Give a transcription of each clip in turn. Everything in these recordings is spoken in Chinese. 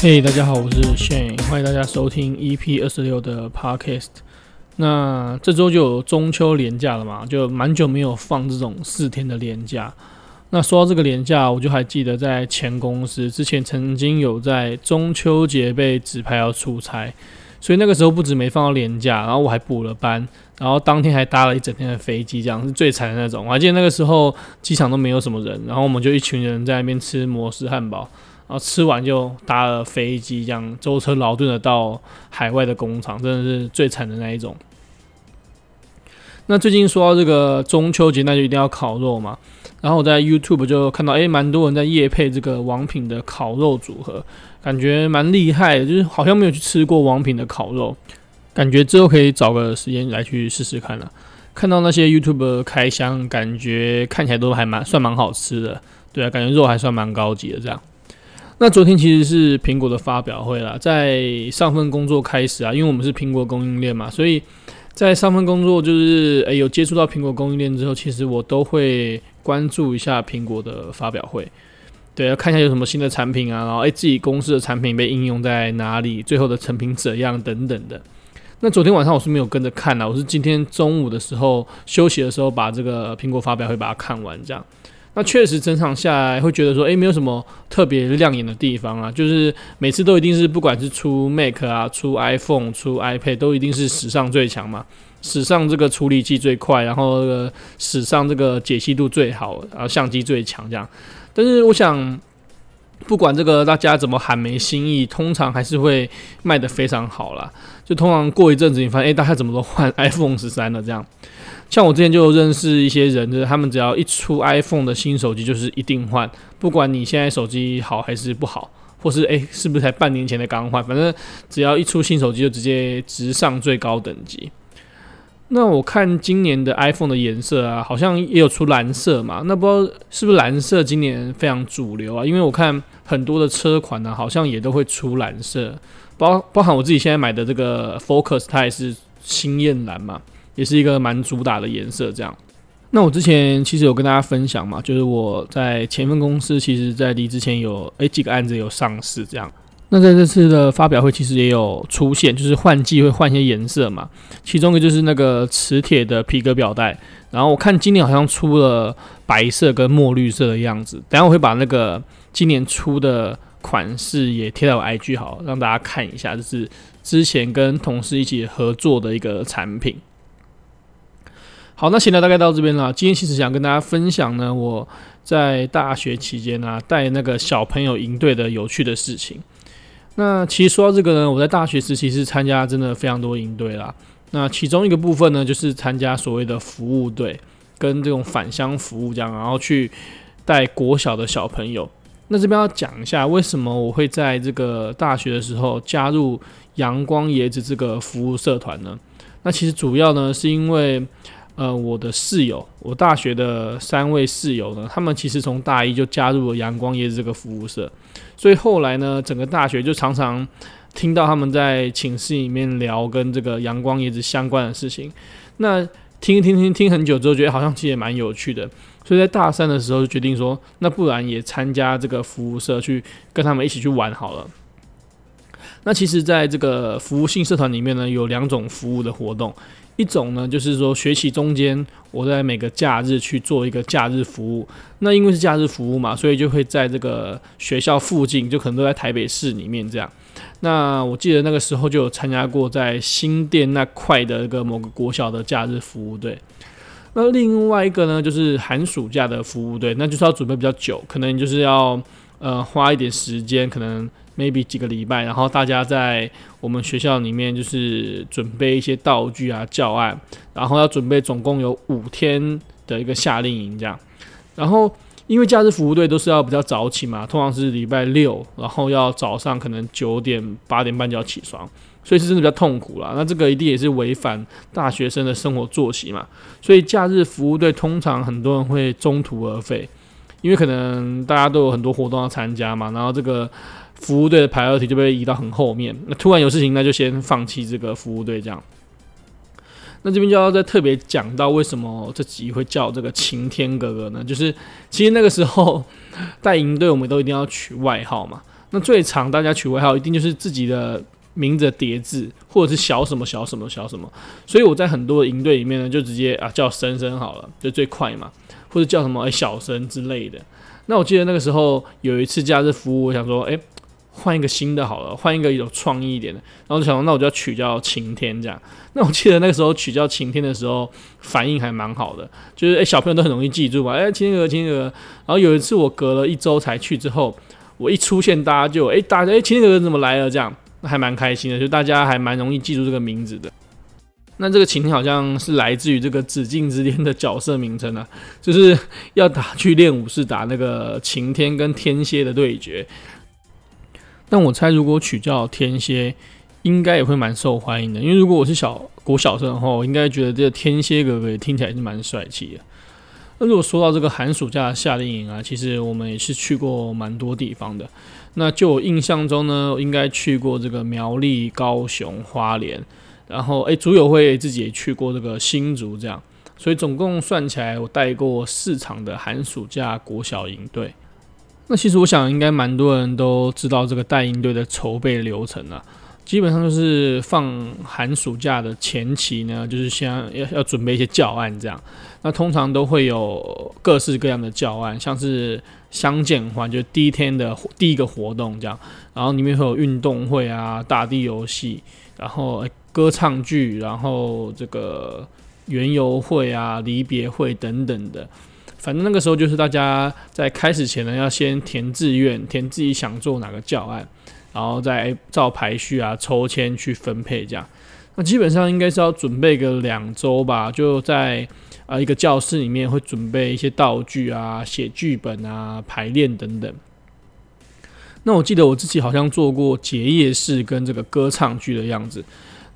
嘿大家好，我是 Shane，欢迎大家收听 EP 二十六的 Podcast。那这周就有中秋连假了嘛，就蛮久没有放这种四天的连假。那说到这个连假，我就还记得在前公司之前曾经有在中秋节被指派要出差，所以那个时候不止没放到连假，然后我还补了班，然后当天还搭了一整天的飞机，这样是最惨的那种。我还记得那个时候机场都没有什么人，然后我们就一群人在那边吃摩斯汉堡。然后吃完就搭了飞机，这样舟车劳顿的到海外的工厂，真的是最惨的那一种。那最近说到这个中秋节，那就一定要烤肉嘛。然后我在 YouTube 就看到，诶，蛮多人在夜配这个王品的烤肉组合，感觉蛮厉害的，就是好像没有去吃过王品的烤肉，感觉之后可以找个时间来去试试看了。看到那些 YouTube 开箱，感觉看起来都还蛮算蛮好吃的，对啊，感觉肉还算蛮高级的这样。那昨天其实是苹果的发表会啦，在上份工作开始啊，因为我们是苹果供应链嘛，所以在上份工作就是诶、有接触到苹果供应链之后，其实我都会关注一下苹果的发表会，对，要看一下有什么新的产品啊，然后诶、自己公司的产品被应用在哪里，最后的成品怎样等等的。那昨天晚上我是没有跟着看啦，我是今天中午的时候休息的时候把这个苹果发表会把它看完这样。那确实整场下来会觉得说，诶，没有什么特别亮眼的地方啊，就是每次都一定是不管是出 Mac 啊，出 iPhone，出 iPad，都一定是史上最强嘛，史上这个处理器最快，然后史上这个解析度最好，然后相机最强这样。但是我想，不管这个大家怎么喊没新意，通常还是会卖得非常好啦。就通常过一阵子，你发现，诶，大家怎么都换 iPhone 十三了这样。像我之前就认识一些人，就是他们只要一出 iPhone 的新手机，就是一定换，不管你现在手机好还是不好，或是诶、是不是才半年前的刚换，反正只要一出新手机就直接直上最高等级。那我看今年的 iPhone 的颜色啊，好像也有出蓝色嘛，那不知道是不是蓝色今年非常主流啊？因为我看很多的车款呢、啊，好像也都会出蓝色，包包含我自己现在买的这个 Focus，它也是星艳蓝嘛。也是一个蛮主打的颜色，这样。那我之前其实有跟大家分享嘛，就是我在前份公司，其实在离之前有诶、几个案子有上市，这样。那在这次的发表会，其实也有出现，就是换季会换一些颜色嘛。其中一个就是那个磁铁的皮革表带，然后我看今年好像出了白色跟墨绿色的样子。等下我会把那个今年出的款式也贴到 IG 好，让大家看一下，就是之前跟同事一起合作的一个产品。好，那闲聊大概到这边了。今天其实想跟大家分享呢，我在大学期间呢带那个小朋友营队的有趣的事情。那其实说到这个呢，我在大学时期是参加真的非常多营队啦。那其中一个部分呢，就是参加所谓的服务队，跟这种返乡服务这样，然后去带国小的小朋友。那这边要讲一下，为什么我会在这个大学的时候加入阳光椰子这个服务社团呢？那其实主要呢是因为。呃，我的室友，我大学的三位室友呢，他们其实从大一就加入了阳光椰子这个服务社，所以后来呢，整个大学就常常听到他们在寝室里面聊跟这个阳光椰子相关的事情。那听听听听很久之后，觉得好像其实也蛮有趣的，所以在大三的时候就决定说，那不然也参加这个服务社，去跟他们一起去玩好了。那其实，在这个服务性社团里面呢，有两种服务的活动。一种呢，就是说学习中间，我在每个假日去做一个假日服务。那因为是假日服务嘛，所以就会在这个学校附近，就可能都在台北市里面这样。那我记得那个时候就有参加过在新店那块的一个某个国小的假日服务队。那另外一个呢，就是寒暑假的服务队，那就是要准备比较久，可能就是要呃花一点时间，可能。Maybe 几个礼拜，然后大家在我们学校里面就是准备一些道具啊、教案，然后要准备总共有五天的一个夏令营这样。然后因为假日服务队都是要比较早起嘛，通常是礼拜六，然后要早上可能九点八点半就要起床，所以是真的比较痛苦啦。那这个一定也是违反大学生的生活作息嘛，所以假日服务队通常很多人会中途而废，因为可能大家都有很多活动要参加嘛，然后这个。服务队的排二题就被移到很后面，那突然有事情，那就先放弃这个服务队这样。那这边就要再特别讲到为什么这集会叫这个晴天哥哥呢？就是其实那个时候带营队，我们都一定要取外号嘛。那最常大家取外号一定就是自己的名字叠字，或者是小什么小什么小什么。所以我在很多营队里面呢，就直接啊叫森森好了，就最快嘛，或者叫什么哎小森之类的。那我记得那个时候有一次假日服务，我想说哎。换一个新的好了，换一个有创意一点的，然后就想说，那我就要取叫晴天这样。那我记得那个时候取叫晴天的时候，反应还蛮好的，就是诶、小朋友都很容易记住嘛，诶，晴天鹅，晴天鹅。然后有一次我隔了一周才去之后，我一出现，大家就诶、大家诶，晴天鹅怎么来了？这样那还蛮开心的，就大家还蛮容易记住这个名字的。那这个晴天好像是来自于这个《紫禁之巅》的角色名称啊，就是要打去练武士打那个晴天跟天蝎的对决。但我猜，如果取叫天蝎，应该也会蛮受欢迎的。因为如果我是小国小生的话，我应该觉得这个天蝎哥哥听起来是蛮帅气的。那如果说到这个寒暑假夏令营啊，其实我们也是去过蛮多地方的。那就我印象中呢，应该去过这个苗栗、高雄、花莲，然后诶，组友会自己也去过这个新竹，这样，所以总共算起来，我带过四场的寒暑假国小营队。那其实我想，应该蛮多人都知道这个带营队的筹备流程啊。基本上就是放寒暑假的前期呢，就是先要要准备一些教案这样。那通常都会有各式各样的教案，像是相见欢，就第一天的第一个活动这样。然后里面会有运动会啊、大地游戏，然后歌唱剧，然后这个园游会啊、离别会等等的。反正那个时候就是大家在开始前呢，要先填志愿，填自己想做哪个教案，然后再照排序啊抽签去分配这样。那基本上应该是要准备个两周吧，就在啊一个教室里面会准备一些道具啊、写剧本啊、排练等等。那我记得我自己好像做过结业式跟这个歌唱剧的样子。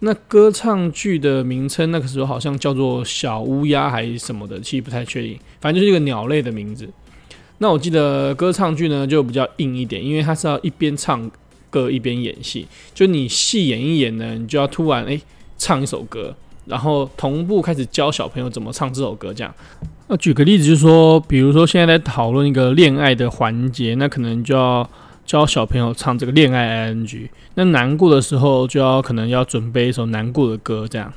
那歌唱剧的名称，那个时候好像叫做小乌鸦还是什么的，其实不太确定。反正就是一个鸟类的名字。那我记得歌唱剧呢就比较硬一点，因为它是要一边唱歌一边演戏。就你戏演一演呢，你就要突然诶、唱一首歌，然后同步开始教小朋友怎么唱这首歌。这样。那举个例子，就是说，比如说现在在讨论一个恋爱的环节，那可能就要。教小朋友唱这个恋爱 ing，那难过的时候就要可能要准备一首难过的歌，这样。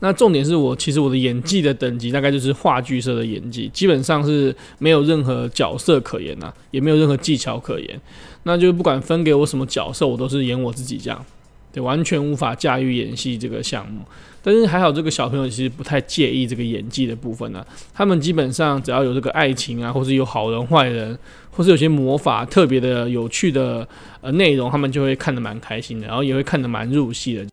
那重点是我其实我的演技的等级大概就是话剧社的演技，基本上是没有任何角色可言呐、啊，也没有任何技巧可言。那就不管分给我什么角色，我都是演我自己这样。对，完全无法驾驭演戏这个项目，但是还好，这个小朋友其实不太介意这个演技的部分呢、他们基本上只要有这个爱情啊，或是有好人坏人，或是有些魔法特别的有趣的呃内容，他们就会看得蛮开心的，然后也会看得蛮入戏的。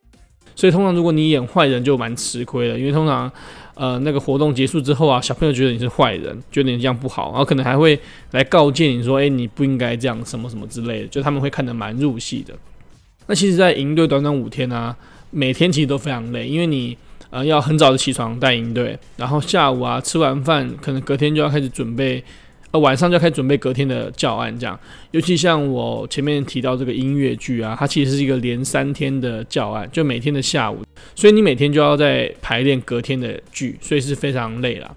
所以通常如果你演坏人，就蛮吃亏的，因为通常呃那个活动结束之后啊，小朋友觉得你是坏人，觉得你这样不好，然后可能还会来告诫你说，诶，你不应该这样，什么什么之类的，就他们会看得蛮入戏的。那其实，在营队短短五天啊，每天其实都非常累，因为你呃要很早的起床带营队，然后下午啊吃完饭，可能隔天就要开始准备，呃晚上就要开始准备隔天的教案这样。尤其像我前面提到这个音乐剧啊，它其实是一个连三天的教案，就每天的下午，所以你每天就要在排练隔天的剧，所以是非常累啦。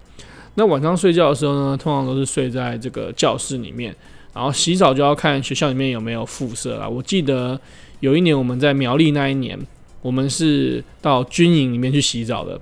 那晚上睡觉的时候呢，通常都是睡在这个教室里面，然后洗澡就要看学校里面有没有附设啦。我记得。有一年我们在苗栗那一年，我们是到军营里面去洗澡的，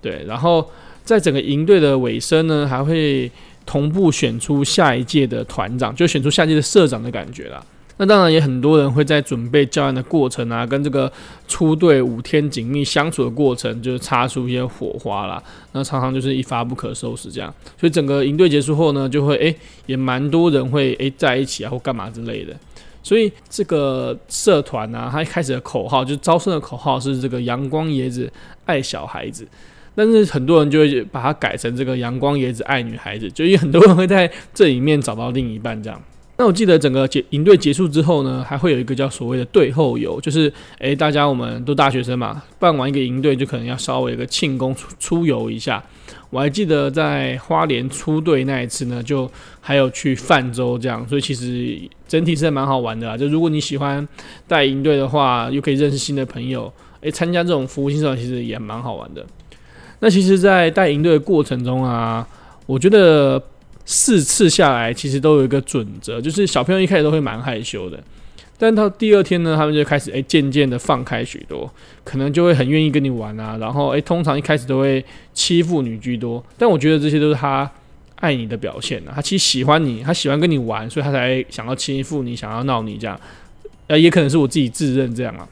对。然后在整个营队的尾声呢，还会同步选出下一届的团长，就选出下一届的社长的感觉啦。那当然也很多人会在准备教案的过程啊，跟这个出队五天紧密相处的过程，就是擦出一些火花啦。那常常就是一发不可收拾这样。所以整个营队结束后呢，就会诶、也蛮多人会诶、在一起啊，或干嘛之类的。所以这个社团呢、它一开始的口号就招生的口号是这个“阳光椰子爱小孩子”，但是很多人就会把它改成这个“阳光椰子爱女孩子”，就有很多人会在这里面找到另一半这样。那我记得整个结营队结束之后呢，还会有一个叫所谓的队后游，就是诶，大家我们都大学生嘛，办完一个营队就可能要稍微一个庆功出出游一下。我还记得在花莲出队那一次呢，就还有去泛舟这样，所以其实整体是蛮好玩的啦。就如果你喜欢带营队的话，又可以认识新的朋友，诶，参加这种服务性社团其实也蛮好玩的。那其实，在带营队的过程中啊，我觉得。四次下来，其实都有一个准则，就是小朋友一开始都会蛮害羞的，但到第二天呢，他们就开始诶渐渐的放开许多，可能就会很愿意跟你玩啊，然后诶通常一开始都会欺负你居多，但我觉得这些都是他爱你的表现啊，他其实喜欢你，他喜欢跟你玩，所以他才想要欺负你，想要闹你这样，呃，也可能是我自己自认这样啊。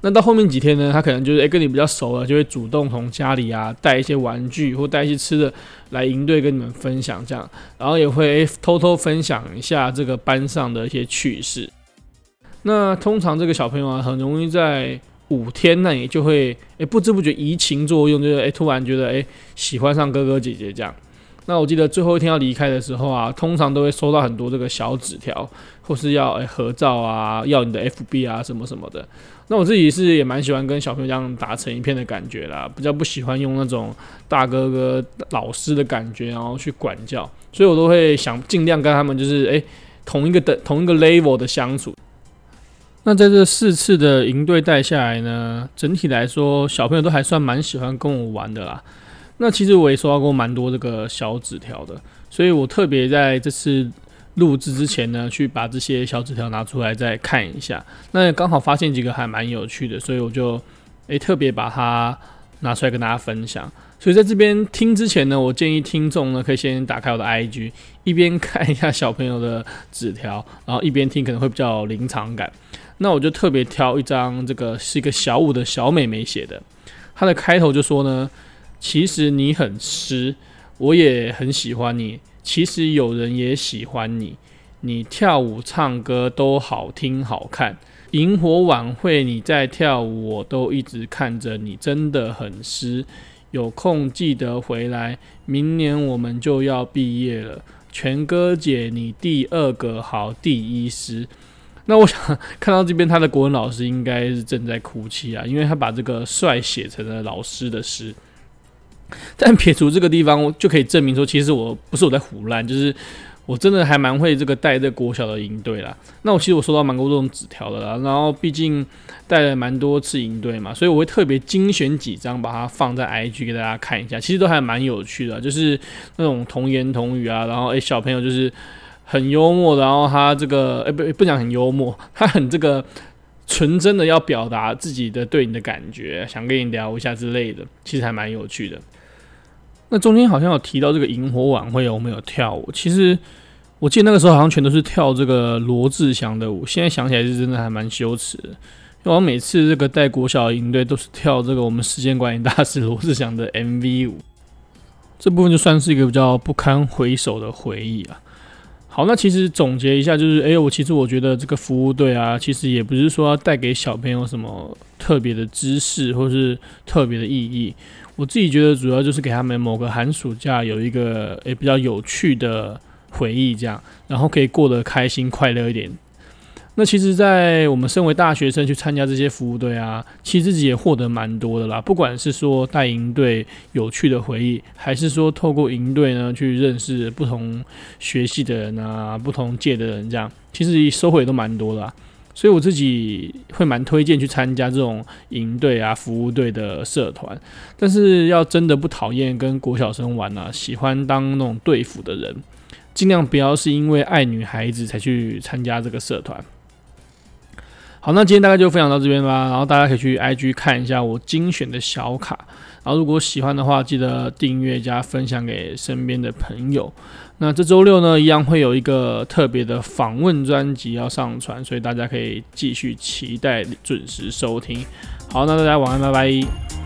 那到后面几天呢，他可能就是诶跟你比较熟了，就会主动从家里啊带一些玩具或带一些吃的来营队跟你们分享这样，然后也会偷偷分享一下这个班上的一些趣事。那通常这个小朋友啊，很容易在五天内就会诶不知不觉移情作用，就是诶突然觉得诶喜欢上哥哥姐姐这样。那我记得最后一天要离开的时候啊，通常都会收到很多这个小纸条，或是要诶合照啊，要你的 FB 啊什么什么的。那我自己是也蛮喜欢跟小朋友这样打成一片的感觉啦，比较不喜欢用那种大哥哥老师的感觉，然后去管教，所以我都会想尽量跟他们就是诶、同一个的同一个 level 的相处。那在这四次的营队带下来呢，整体来说小朋友都还算蛮喜欢跟我玩的啦。那其实我也收到过蛮多这个小纸条的，所以我特别在这次录制之前呢，去把这些小纸条拿出来再看一下。那刚好发现几个还蛮有趣的，所以我就诶、特别把它拿出来跟大家分享。所以在这边听之前呢，我建议听众呢可以先打开我的 IG，一边看一下小朋友的纸条，然后一边听可能会比较有临场感。那我就特别挑一张，这个是一个小五的小妹妹写的，她的开头就说呢。其实你很湿，我也很喜欢你。其实有人也喜欢你，你跳舞唱歌都好听好看。萤火晚会你在跳舞，我都一直看着你，真的很湿。有空记得回来，明年我们就要毕业了。全哥姐，你第二个好第一诗。那我想看到这边，他的国文老师应该是正在哭泣啊，因为他把这个帅写成了老师的诗。但撇除这个地方，就可以证明说，其实我不是我在胡乱，就是我真的还蛮会这个带这国小的营队啦。那我其实我收到蛮多这种纸条的啦，然后毕竟带了蛮多次营队嘛，所以我会特别精选几张，把它放在 IG 给大家看一下，其实都还蛮有趣的，就是那种童言童语啊，然后诶、小朋友就是很幽默，然后他这个诶、不不讲很幽默，他很这个纯真的要表达自己的对你的感觉，想跟你聊一下之类的，其实还蛮有趣的。那中间好像有提到这个萤火晚会，我们有跳舞。其实我记得那个时候好像全都是跳这个罗志祥的舞。现在想起来是真的还蛮羞耻，因为我每次这个带国小营队都是跳这个我们时间管理大师罗志祥的 MV 舞。这部分就算是一个比较不堪回首的回忆啊。好，那其实总结一下就是，哎，我其实我觉得这个服务队啊，其实也不是说要带给小朋友什么特别的知识或是特别的意义。我自己觉得主要就是给他们某个寒暑假有一个诶比较有趣的回忆，这样，然后可以过得开心快乐一点。那其实，在我们身为大学生去参加这些服务队啊，其实自己也获得蛮多的啦。不管是说带营队有趣的回忆，还是说透过营队呢去认识不同学系的人啊、不同届的人，这样，其实收获也都蛮多的。所以我自己会蛮推荐去参加这种营队啊、服务队的社团，但是要真的不讨厌跟国小生玩啊，喜欢当那种队辅的人，尽量不要是因为爱女孩子才去参加这个社团。好，那今天大概就分享到这边吧，然后大家可以去 IG 看一下我精选的小卡。然后，如果喜欢的话，记得订阅加分享给身边的朋友。那这周六呢，一样会有一个特别的访问专辑要上传，所以大家可以继续期待，准时收听。好，那大家晚安，拜拜。